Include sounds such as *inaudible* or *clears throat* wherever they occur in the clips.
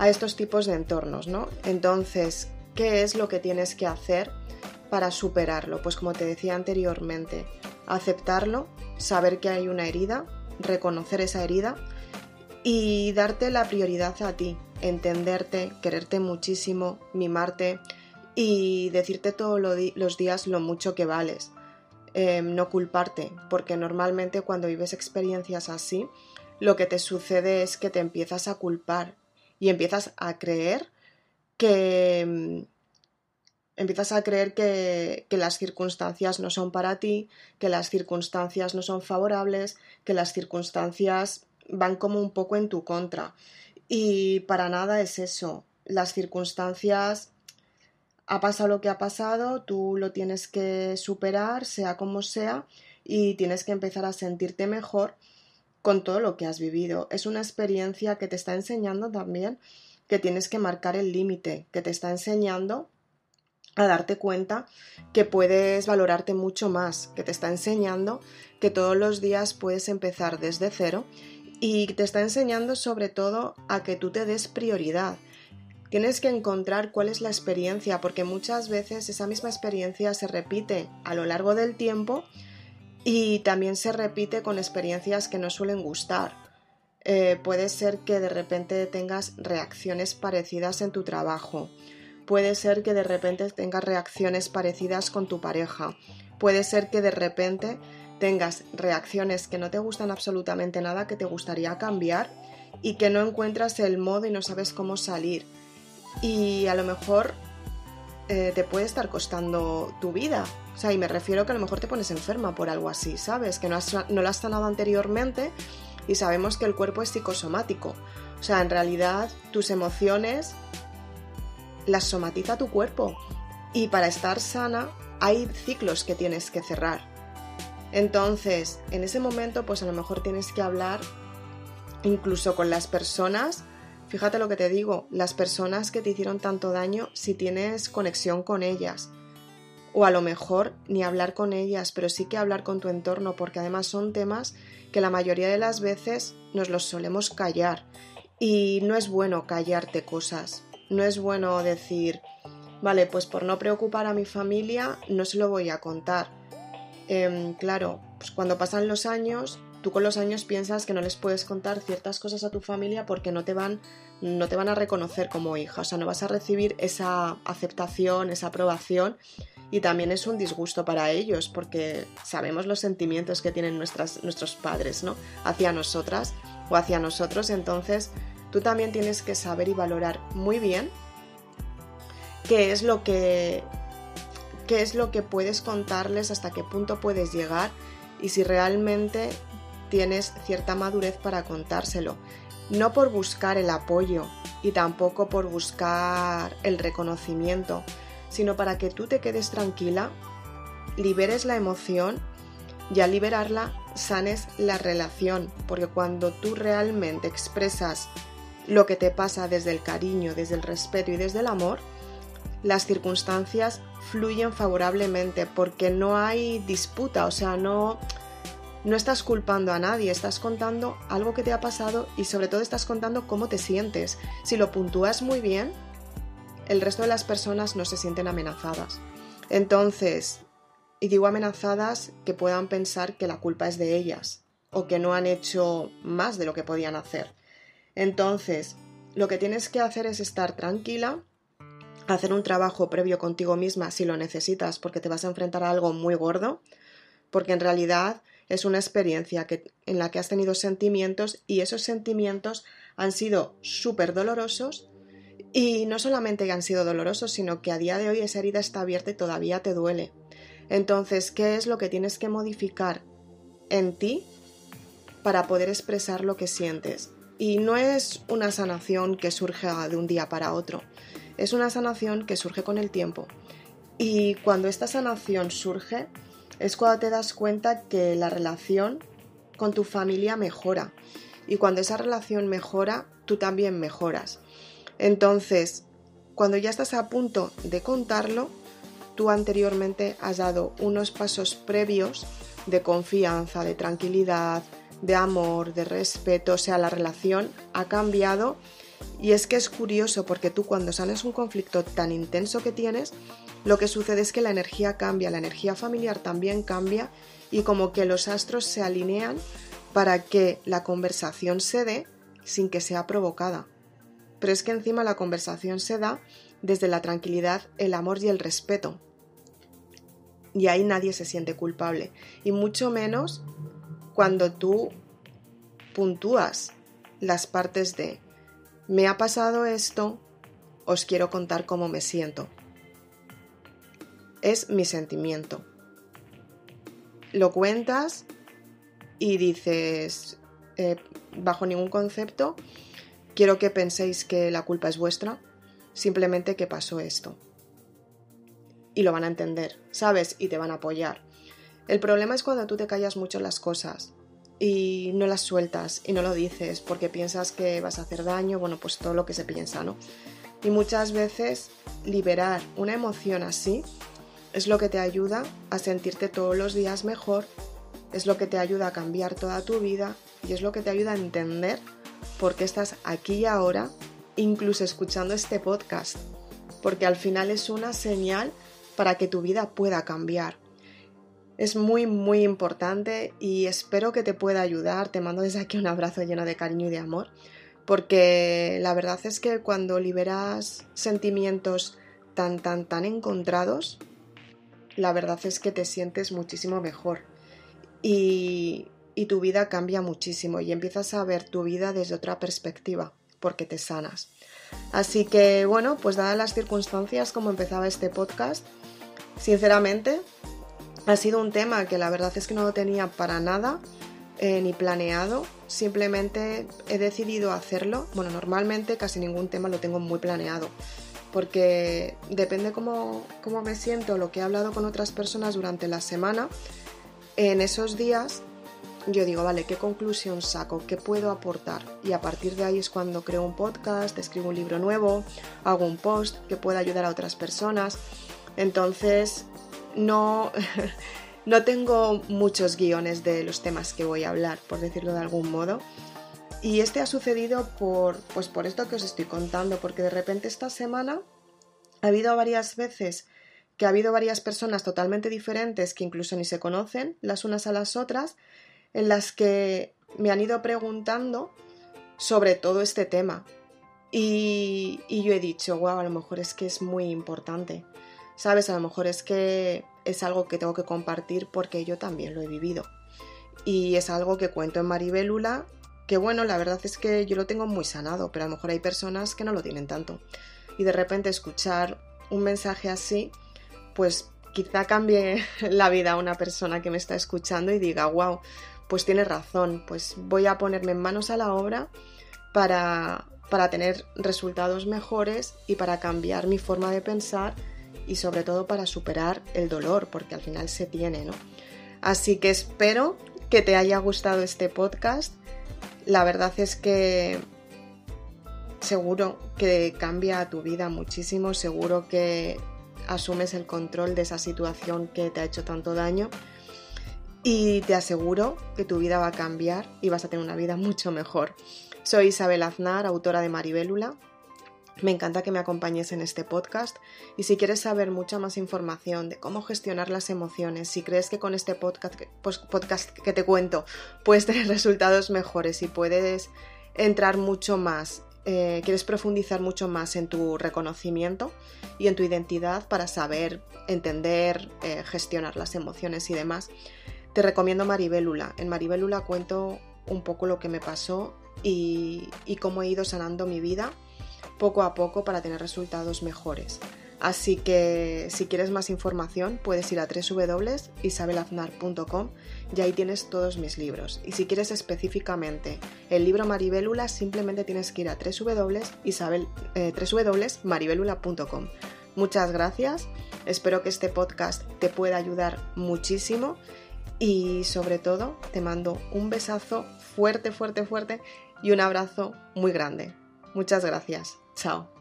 a estos tipos de entornos, ¿no? Entonces, ¿qué es lo que tienes que hacer para superarlo? Pues como te decía anteriormente, aceptarlo, saber que hay una herida, reconocer esa herida y darte la prioridad a ti, entenderte, quererte muchísimo, mimarte y decirte todos los días lo mucho que vales. Em, no culparte, porque normalmente cuando vives experiencias así, lo que te sucede es que te empiezas a culpar y empiezas a creer que em, empiezas a creer que, las circunstancias no son para ti, que las circunstancias no son favorables, que las circunstancias van como un poco en tu contra. Y para nada es eso. Las circunstancias ha pasado lo que ha pasado, tú lo tienes que superar, sea como sea, y tienes que empezar a sentirte mejor con todo lo que has vivido. Es una experiencia que te está enseñando también que tienes que marcar el límite, que te está enseñando a darte cuenta que puedes valorarte mucho más, que te está enseñando que todos los días puedes empezar desde cero y te está enseñando sobre todo a que tú te des prioridad, Tienes que encontrar cuál es la experiencia, porque muchas veces esa misma experiencia se repite a lo largo del tiempo y también se repite con experiencias que no suelen gustar. Eh, puede ser que de repente tengas reacciones parecidas en tu trabajo. Puede ser que de repente tengas reacciones parecidas con tu pareja. Puede ser que de repente tengas reacciones que no te gustan absolutamente nada, que te gustaría cambiar y que no encuentras el modo y no sabes cómo salir y a lo mejor eh, te puede estar costando tu vida. O sea, y me refiero que a lo mejor te pones enferma por algo así, ¿sabes? Que no, no lo has sanado anteriormente y sabemos que el cuerpo es psicosomático. O sea, en realidad tus emociones las somatiza tu cuerpo. Y para estar sana hay ciclos que tienes que cerrar. Entonces, en ese momento, pues a lo mejor tienes que hablar incluso con las personas Fíjate lo que te digo, las personas que te hicieron tanto daño, si tienes conexión con ellas, o a lo mejor ni hablar con ellas, pero sí que hablar con tu entorno, porque además son temas que la mayoría de las veces nos los solemos callar. Y no es bueno callarte cosas, no es bueno decir, vale, pues por no preocupar a mi familia no se lo voy a contar. Em, claro, pues cuando pasan los años tú con los años piensas que no les puedes contar ciertas cosas a tu familia porque no te van no te van a reconocer como hija, o sea, no vas a recibir esa aceptación, esa aprobación. Y también es un disgusto para ellos porque sabemos los sentimientos que tienen nuestras, nuestros padres, ¿no? hacia nosotras o hacia nosotros, entonces tú también tienes que saber y valorar muy bien qué es lo que qué es lo que puedes contarles, hasta qué punto puedes llegar y si realmente tienes cierta madurez para contárselo. No por buscar el apoyo y tampoco por buscar el reconocimiento, sino para que tú te quedes tranquila, liberes la emoción y al liberarla sanes la relación, porque cuando tú realmente expresas lo que te pasa desde el cariño, desde el respeto y desde el amor, las circunstancias fluyen favorablemente porque no hay disputa, o sea, no, no estás culpando a nadie, estás contando algo que te ha pasado y sobre todo estás contando cómo te sientes. Si lo puntúas muy bien, el resto de las personas no se sienten amenazadas. Entonces, y digo amenazadas que puedan pensar que la culpa es de ellas o que no han hecho más de lo que podían hacer. Entonces, lo que tienes que hacer es estar tranquila, hacer un trabajo previo contigo misma si lo necesitas porque te vas a enfrentar a algo muy gordo, porque en realidad es una experiencia que, en la que has tenido sentimientos y esos sentimientos han sido súper dolorosos y no solamente han sido dolorosos, sino que a día de hoy esa herida está abierta y todavía te duele. Entonces, ¿qué es lo que tienes que modificar en ti para poder expresar lo que sientes? Y no es una sanación que surge de un día para otro, es una sanación que surge con el tiempo. Y cuando esta sanación surge, es cuando te das cuenta que la relación con tu familia mejora. Y cuando esa relación mejora, tú también mejoras. Entonces, cuando ya estás a punto de contarlo, tú anteriormente has dado unos pasos previos de confianza, de tranquilidad, de amor, de respeto, o sea, la relación ha cambiado Y es que es curioso porque tú cuando sales un conflicto tan intenso que tienes, lo que sucede es que la energía cambia, la energía familiar también cambia y como que los astros se alinean para que la conversación se dé sin que sea provocada. Pero es que encima la conversación se da desde la tranquilidad, el amor y el respeto. Y ahí nadie se siente culpable. Y mucho menos cuando tú puntúas las partes de me ha pasado esto, os quiero contar cómo me siento. Es mi sentimiento. Lo cuentas y dices, eh, bajo ningún concepto, quiero que penséis que la culpa es vuestra, simplemente que pasó esto. Y lo van a entender, ¿sabes? Y te van a apoyar. El problema es cuando tú te callas mucho las cosas y no las sueltas y no lo dices porque piensas que vas a hacer daño, bueno, pues todo lo que se piensa, ¿no? Y muchas veces liberar una emoción así es lo que te ayuda a sentirte todos los días mejor, es lo que te ayuda a cambiar toda tu vida y es lo que te ayuda a entender por qué estás aquí y ahora, incluso escuchando este podcast, porque al final es una señal para que tu vida pueda cambiar es muy, muy importante y espero que te pueda ayudar. Te mando desde aquí un abrazo lleno de cariño y de amor, porque la verdad es que cuando liberas sentimientos tan, tan, tan encontrados, la verdad es que te sientes muchísimo mejor y, y tu vida cambia muchísimo y empiezas a ver tu vida desde otra perspectiva, porque te sanas. Así que bueno, pues dadas las circunstancias como empezaba este podcast, sinceramente ha sido un tema que la verdad es que no lo tenía para nada eh, ni planeado, simplemente he decidido hacerlo. Bueno, normalmente casi ningún tema lo tengo muy planeado, porque depende cómo, cómo me siento, lo que he hablado con otras personas durante la semana, en esos días yo digo, vale, ¿qué conclusión saco? ¿Qué puedo aportar? Y a partir de ahí es cuando creo un podcast, escribo un libro nuevo, hago un post que pueda ayudar a otras personas. Entonces, no, *laughs* no tengo muchos guiones de los temas que voy a hablar, por decirlo de algún modo. Y este ha sucedido por, pues por esto que os estoy contando, porque de repente esta semana ha habido varias veces que ha habido varias personas totalmente diferentes que incluso ni se conocen las unas a las otras, en las que me han ido preguntando sobre todo este tema. Y, y yo he dicho, wow, a lo mejor es que es muy importante. ¿Sabes? A lo mejor es que es algo que tengo que compartir porque yo también lo he vivido. Y es algo que cuento en Maribélula, que bueno, la verdad es que yo lo tengo muy sanado, pero a lo mejor hay personas que no lo tienen tanto. Y de repente escuchar un mensaje así, pues quizá cambie *laughs* la vida a una persona que me está escuchando y diga, wow, pues tiene razón, pues voy a ponerme manos a la obra para, para tener resultados mejores y para cambiar mi forma de pensar y sobre todo para superar el dolor, porque al final se tiene, ¿no? Así que espero que te haya gustado este podcast. La verdad es que seguro que cambia tu vida muchísimo, seguro que asumes el control de esa situación que te ha hecho tanto daño y te aseguro que tu vida va a cambiar y vas a tener una vida *laughs* mucho mejor. Soy Isabel Aznar, autora de Maribélula, me encanta que me acompañes en este podcast y si quieres saber mucha más información de cómo gestionar las emociones, si crees que con este podcast, pues, podcast que te cuento puedes tener *laughs* resultados mejores y puedes entrar mucho más, eh, quieres profundizar mucho más en tu reconocimiento y en tu identidad para saber, entender, eh, gestionar las emociones y demás, te recomiendo Maribélula. En Maribélula cuento un poco lo que me pasó y cómo he ido sanando mi vida poco a poco para tener resultados mejores. Así que si quieres más información puedes ir a www.isabelaznar.com y ahí tienes todos mis libros. Y si quieres específicamente el libro Maribélula simplemente tienes que ir a www.maribélula.com. Eh, Muchas gracias, espero que este podcast te pueda ayudar muchísimo y sobre todo te mando un besazo fuerte, fuerte, fuerte y un abrazo muy grande. Muchas gracias. Tchau!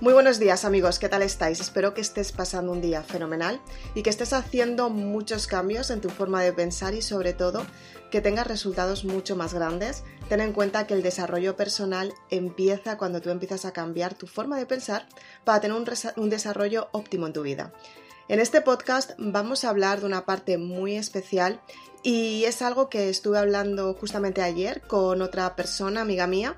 Muy buenos días amigos, ¿qué tal estáis? Espero que estés pasando un día fenomenal y que estés haciendo muchos cambios en tu forma de pensar y sobre todo que tengas resultados mucho más grandes. Ten en cuenta que el desarrollo personal empieza cuando tú empiezas a cambiar tu forma de pensar para tener un, desarrollo óptimo en tu vida. En este podcast vamos a hablar de una parte muy especial y es algo que estuve hablando justamente ayer con otra persona, amiga mía,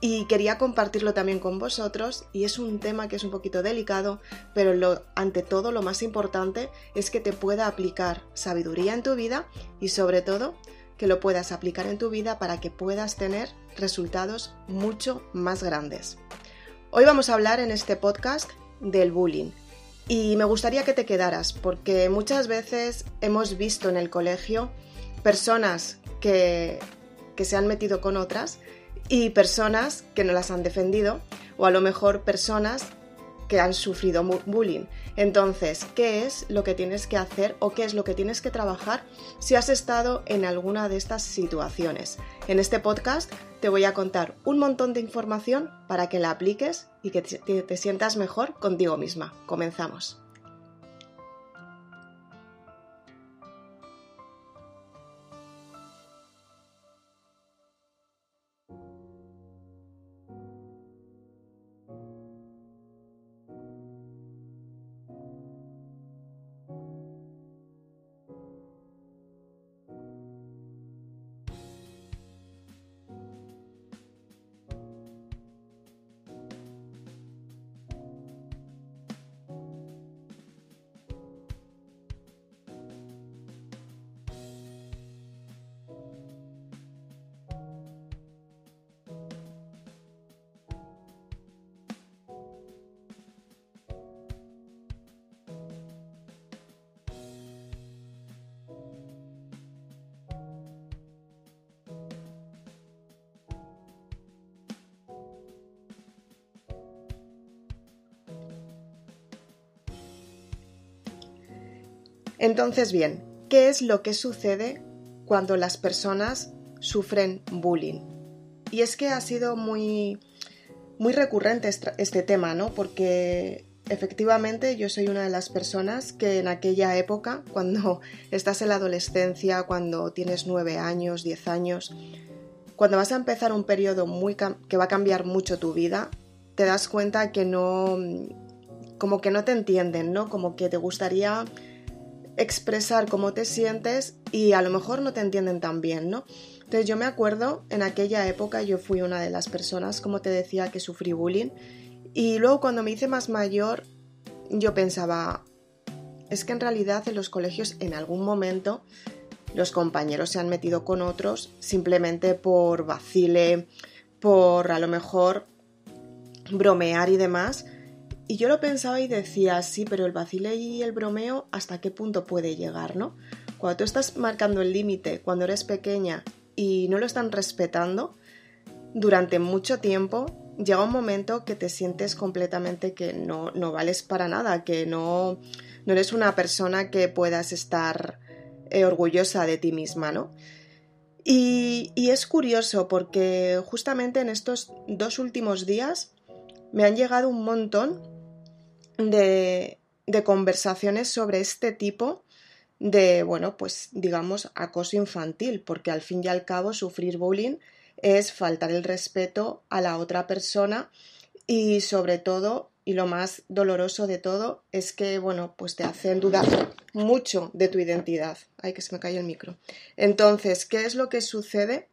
y quería compartirlo también con vosotros y es un tema que es un poquito delicado, pero lo, ante todo lo más importante es que te pueda aplicar sabiduría en tu vida y sobre todo que lo puedas aplicar en tu vida para que puedas tener resultados mucho más grandes. Hoy vamos a hablar en este podcast del bullying y me gustaría que te quedaras porque muchas veces hemos visto en el colegio personas que, que se han metido con otras y personas que no las han defendido o a lo mejor personas que han sufrido bullying. Entonces, ¿qué es lo que tienes que hacer o qué es lo que tienes que trabajar si has estado en alguna de estas situaciones? En este podcast te voy a contar un montón de información para que la apliques y que te, sientas mejor contigo misma. Comenzamos. Entonces, bien, ¿qué es lo que sucede cuando las personas sufren bullying? Y es que ha sido muy, muy recurrente este tema, ¿no? Porque efectivamente yo soy una de las personas que en aquella época, *laughs* cuando estás en la adolescencia, cuando tienes nueve años, diez años, cuando vas a empezar un periodo muy que va a cambiar mucho tu vida, te das cuenta que no, como que no te entienden, ¿no? Como que te gustaría expresar cómo te sientes y a lo mejor no te entienden tan bien, ¿no? Entonces yo me acuerdo, en aquella época yo fui una de las personas, como te decía, que sufrí bullying y luego cuando me hice más mayor yo pensaba, es que en realidad en los colegios en algún momento los compañeros se han metido con otros simplemente por vacile, por a lo mejor bromear y demás, y yo lo pensaba y decía, sí, pero el vacile y el bromeo, ¿hasta qué punto puede llegar, no? Cuando tú estás marcando el límite, cuando eres pequeña y no lo están respetando, durante mucho tiempo llega un momento que te sientes completamente que no, no vales para nada, que no, no eres una persona que puedas estar eh, orgullosa de ti misma, ¿no? Y, y, es curioso porque justamente en estos dos últimos días me han llegado un montón de, conversaciones sobre este tipo de, bueno, pues digamos, acoso infantil, porque al fin y al cabo sufrir bullying es faltar el respeto a la otra persona y sobre todo, y lo más doloroso de todo, es que, bueno, pues te hacen dudar mucho de tu identidad. Ay, que se me cae el micro. Entonces, ¿qué es lo que sucede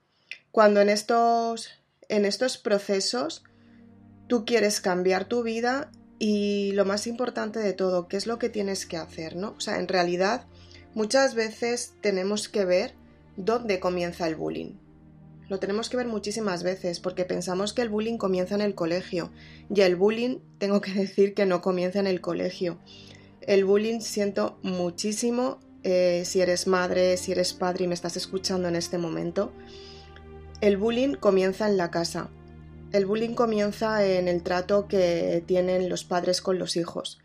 cuando en estos, en estos procesos tú quieres cambiar tu vida y lo más importante de todo, ¿qué es lo que tienes que hacer? ¿no? O sea, en realidad muchas veces tenemos que ver dónde comienza el bullying. Lo tenemos que ver muchísimas veces porque pensamos que el bullying comienza en el colegio y el bullying tengo que *laughs* decir que no comienza en el colegio. El bullying siento muchísimo eh, si eres madre, si eres padre y me estás escuchando en este momento. El bullying comienza en la casa, el bullying comienza en el trato que tienen los padres con los hijos.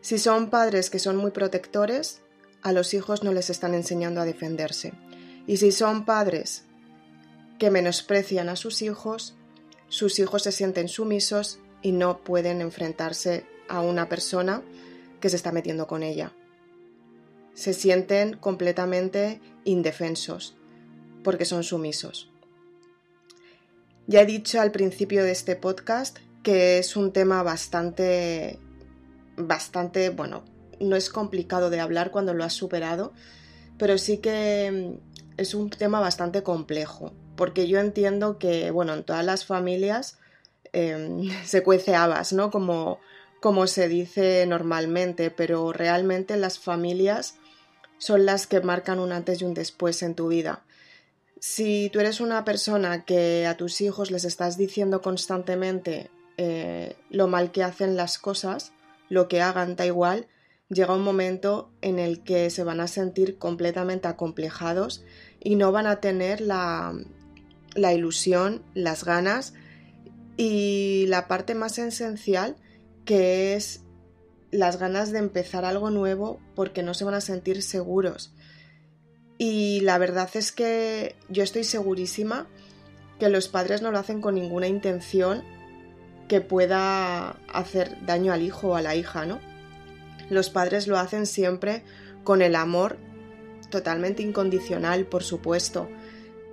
Si son padres que son muy protectores, a los hijos no les están enseñando a defenderse. Y si son padres que menosprecian a sus hijos, sus hijos se sienten sumisos y no pueden enfrentarse a una persona que se está metiendo con ella. Se sienten completamente indefensos porque son sumisos. Ya he dicho al principio de este podcast que es un tema bastante, bastante, bueno, no es complicado de hablar cuando lo has superado, pero sí que mm, es un tema bastante complejo, porque yo entiendo que, bueno, en todas las familias em, *laughs* se cuece habas, ¿no? Como, como se dice normalmente, pero realmente las familias son las que marcan un antes y un después en tu vida. Si tú eres una persona que a tus hijos les estás diciendo constantemente eh, lo mal que hacen las cosas, lo que hagan da igual, llega un momento en el que se van a sentir completamente acomplejados y no van a tener la, la ilusión, las ganas y la parte más esencial que es las ganas de empezar algo nuevo porque no se van a sentir seguros. Y la verdad es que yo estoy segurísima que los padres no lo hacen con ninguna intención que pueda hacer daño al hijo o a la hija, ¿no? Los padres lo hacen siempre con el amor totalmente incondicional, por supuesto,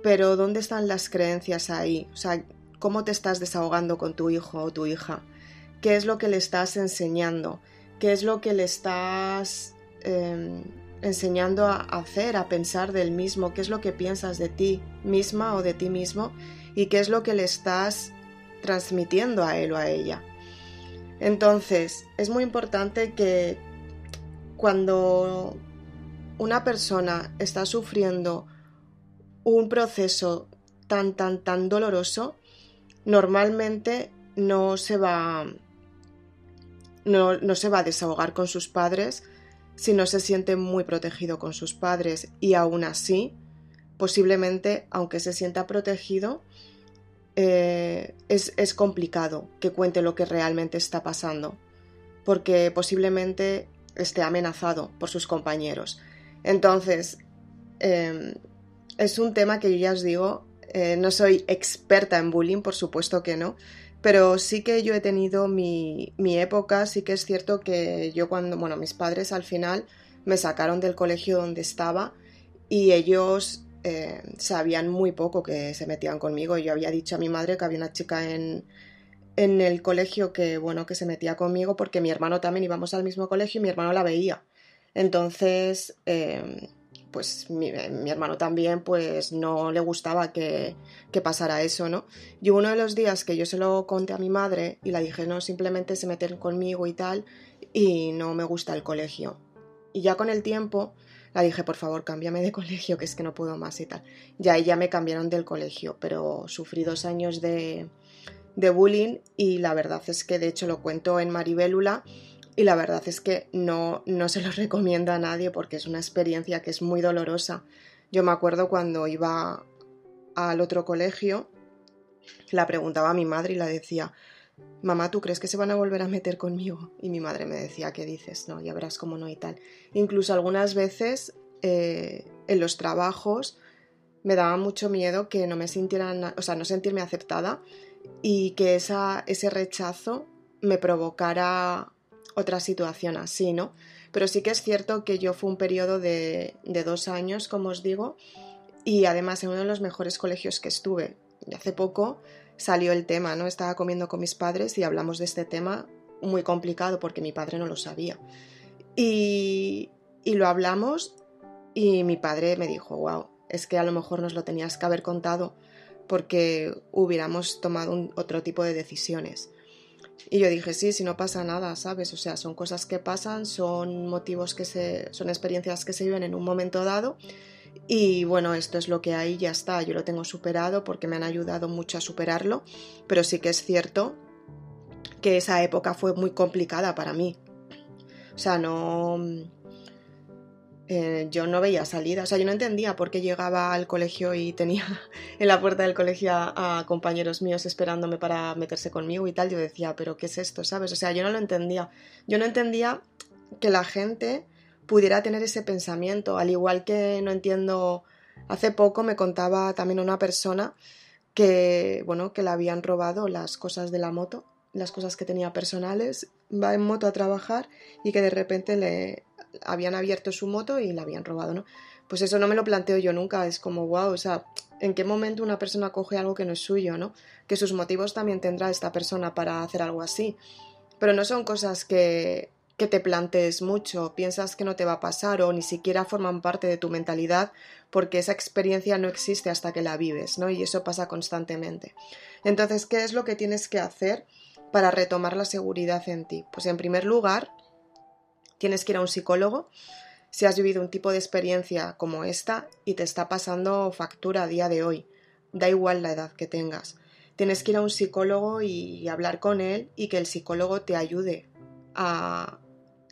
pero ¿dónde están las creencias ahí? O sea, ¿cómo te estás desahogando con tu hijo o tu hija? ¿Qué es lo que le estás enseñando? ¿Qué es lo que le estás em, enseñando a hacer, a pensar del mismo? ¿Qué es lo que piensas de ti misma o de ti mismo? ¿Y qué es lo que le estás transmitiendo a él o a ella. Entonces, es muy importante que cuando una persona está sufriendo un proceso tan, tan, tan doloroso, normalmente no se va, no, no se va a desahogar con sus padres si no se siente muy protegido con sus padres y aún así, posiblemente, aunque se sienta protegido, eh, es, complicado que cuente lo que realmente está pasando, porque posiblemente esté amenazado por sus compañeros. Entonces, em, es un tema que yo ya os digo, eh, no soy experta en bullying, por supuesto que no, pero sí que yo he tenido mi, mi época, sí que es cierto que yo cuando, bueno, mis padres al final me sacaron del colegio donde estaba y ellos eh, sabían muy poco que se metían conmigo. Yo había dicho a mi madre que había una chica en, en el colegio que, bueno, que se metía conmigo porque mi hermano también íbamos al mismo colegio y mi hermano la veía. Entonces, em, pues mi, hermano también, pues no le gustaba que, que, pasara eso, ¿no? Y uno de los días que yo se lo conté a mi madre y la dije, no, simplemente se meten conmigo y tal, y no me gusta el colegio. Y ya con el tiempo la dije, por favor, cámbiame de *laughs* colegio, que es que no puedo más y tal. Ya me cambiaron del colegio, pero sufrí dos años de, de bullying y la verdad es que de hecho lo cuento en Maribélula y la verdad es que no, no se lo *laughs* recomiendo a nadie porque es una experiencia que es muy dolorosa. Yo me acuerdo cuando iba al otro colegio, la preguntaba a mi madre y la decía, mamá, ¿tú crees que se van a volver a meter conmigo? Y mi madre me decía, ¿qué dices? No, ya verás cómo no y tal. Incluso algunas veces eh, en los trabajos me daba mucho miedo que no me sintieran, o sea, no sentirme aceptada y que esa, ese rechazo me provocara otra situación así, ¿no? Pero sí que es cierto que yo fue un periodo de, dos años, como os digo, y además en uno de los mejores colegios que estuve. Y hace poco salió el tema, ¿no? Estaba comiendo con mis padres y hablamos de este tema muy complicado porque mi padre no lo sabía. Y, y lo hablamos y mi padre me dijo, wow, es que a lo mejor nos lo tenías que haber contado porque hubiéramos tomado otro tipo de decisiones. Y yo dije, sí, si no pasa nada, ¿sabes? O sea, son cosas que pasan, son motivos que se, son experiencias que se viven en un momento dado y bueno, esto es lo que hay, ya está, yo lo tengo superado porque me han ayudado mucho a superarlo, pero sí que es cierto que esa época fue muy complicada para mí. O sea, no... Eh, yo no veía salida, o sea, yo no entendía por qué llegaba al colegio y tenía *laughs* en la puerta del colegio a, a, compañeros míos esperándome para meterse conmigo y tal. Yo decía, pero ¿qué es esto? ¿Sabes? O sea, yo no lo entendía. Yo no entendía que la gente pudiera tener ese pensamiento, al igual que no entiendo, hace poco me contaba también una persona que, bueno, que le habían robado las cosas de la moto las cosas que tenía personales, va en moto a trabajar y que de repente le habían abierto su moto y la habían robado, ¿no? Pues eso no me lo planteo yo nunca, es como, wow, o sea, ¿en qué momento una persona coge algo que no es suyo, ¿no? Que sus motivos también tendrá esta persona para hacer algo así. Pero no son cosas que, que te plantees mucho, piensas que no te va a pasar o ni siquiera forman parte de tu mentalidad porque esa experiencia no existe hasta que la vives, ¿no? Y eso pasa constantemente. Entonces, ¿qué es lo que tienes que hacer para retomar la seguridad en ti? Pues en primer lugar, tienes que ir a un psicólogo si has vivido un tipo de experiencia como esta y te está pasando factura a día de hoy. Da igual la edad que tengas. Tienes que ir a un psicólogo y hablar con él y que el psicólogo te ayude a,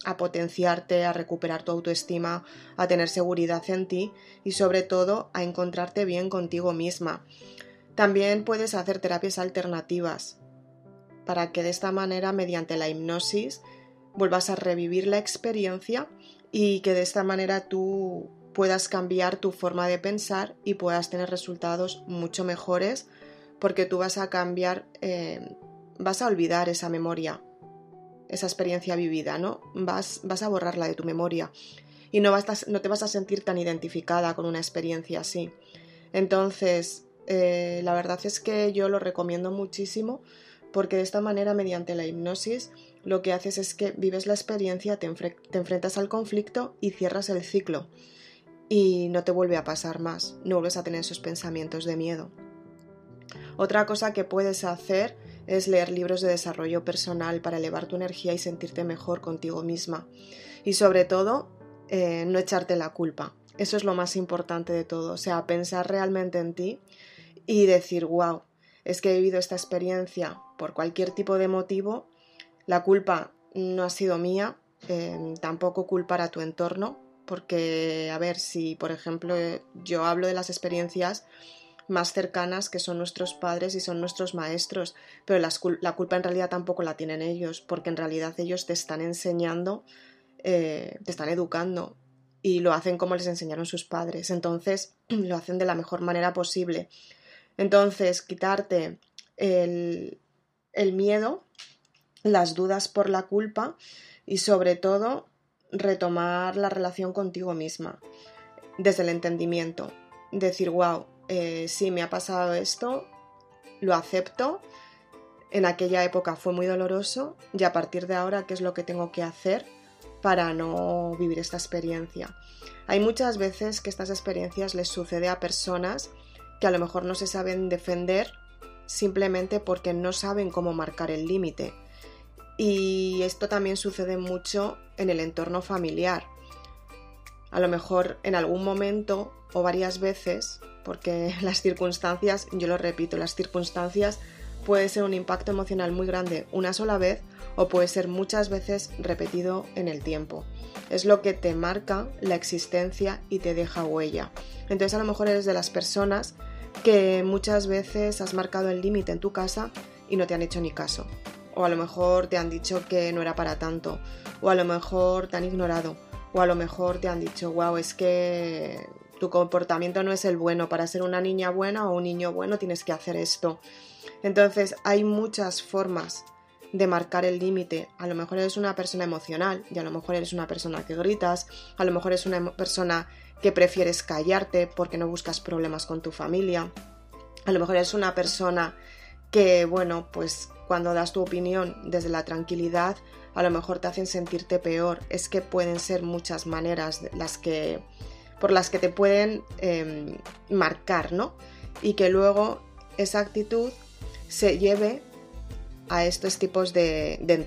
a potenciarte, a recuperar tu autoestima, a tener seguridad en ti y sobre todo a encontrarte bien contigo misma. También puedes hacer terapias alternativas para que de esta manera, mediante la hipnosis, vuelvas a revivir la experiencia y que de esta manera tú puedas cambiar tu forma de pensar y puedas tener resultados mucho mejores porque tú vas a cambiar, eh, vas a olvidar esa memoria esa experiencia vivida, ¿no? Vas, vas a borrarla de tu memoria y no, vas no te vas a sentir tan identificada con una experiencia así. Entonces, eh, la verdad es que yo lo recomiendo muchísimo porque de esta manera, mediante la hipnosis, lo que haces es que vives la experiencia, te, enfrentas al conflicto y cierras el ciclo. Y no te vuelve a pasar más, no vuelves a tener esos pensamientos de miedo. Otra cosa que puedes hacer es leer libros de desarrollo personal para elevar tu energía y sentirte mejor contigo misma. Y sobre todo, eh, no echarte la culpa. Eso es lo más importante de todo. O sea, pensar realmente en ti y decir, wow, es que he vivido esta experiencia por cualquier tipo de motivo. La culpa no ha sido mía, eh, tampoco culpar a tu entorno, porque, a ver, si por ejemplo yo hablo de las experiencias más cercanas que son nuestros padres y son nuestros maestros, pero la culpa en realidad tampoco la tienen ellos, porque en realidad ellos te están enseñando, eh, te están educando y lo hacen como les enseñaron sus padres, entonces *clears throat* lo hacen de la mejor manera posible. Entonces, quitarte el, el miedo, las dudas por la culpa y sobre todo retomar la relación contigo misma desde el entendimiento. Decir, wow, eh, sí, me ha pasado esto, lo acepto, en aquella época fue muy doloroso y a partir de ahora, ¿qué es lo que tengo que hacer para no vivir esta experiencia? Hay muchas veces que estas experiencias les sucede a personas que a lo mejor no se saben defender simplemente porque no saben cómo marcar el límite. Y esto también sucede mucho en el entorno familiar. A lo mejor en algún momento o varias veces porque *laughs* las circunstancias, yo lo repito, las circunstancias puede ser un impacto emocional muy grande una sola vez o puede ser muchas veces repetido en el tiempo. Es lo que te marca la existencia y te deja huella. Entonces a lo mejor eres de las personas que muchas veces has marcado el límite en tu casa y no te han hecho ni caso. O a lo mejor te han dicho que no era para tanto. O a lo mejor te han ignorado. O a lo mejor te han dicho, wow, es que tu comportamiento no es el bueno, para ser una niña buena o un niño bueno tienes que hacer esto. Entonces hay muchas formas de marcar el límite. A lo mejor eres una persona emocional y a lo mejor eres una persona que gritas, a lo mejor eres una persona que prefieres callarte porque no buscas problemas con tu familia. A lo mejor eres una persona que, bueno, pues cuando das tu opinión desde la tranquilidad, a lo mejor te hacen sentirte peor. Es que pueden ser muchas maneras las que por las que te pueden em, marcar, ¿no? Y que luego esa actitud se lleve a estos tipos de,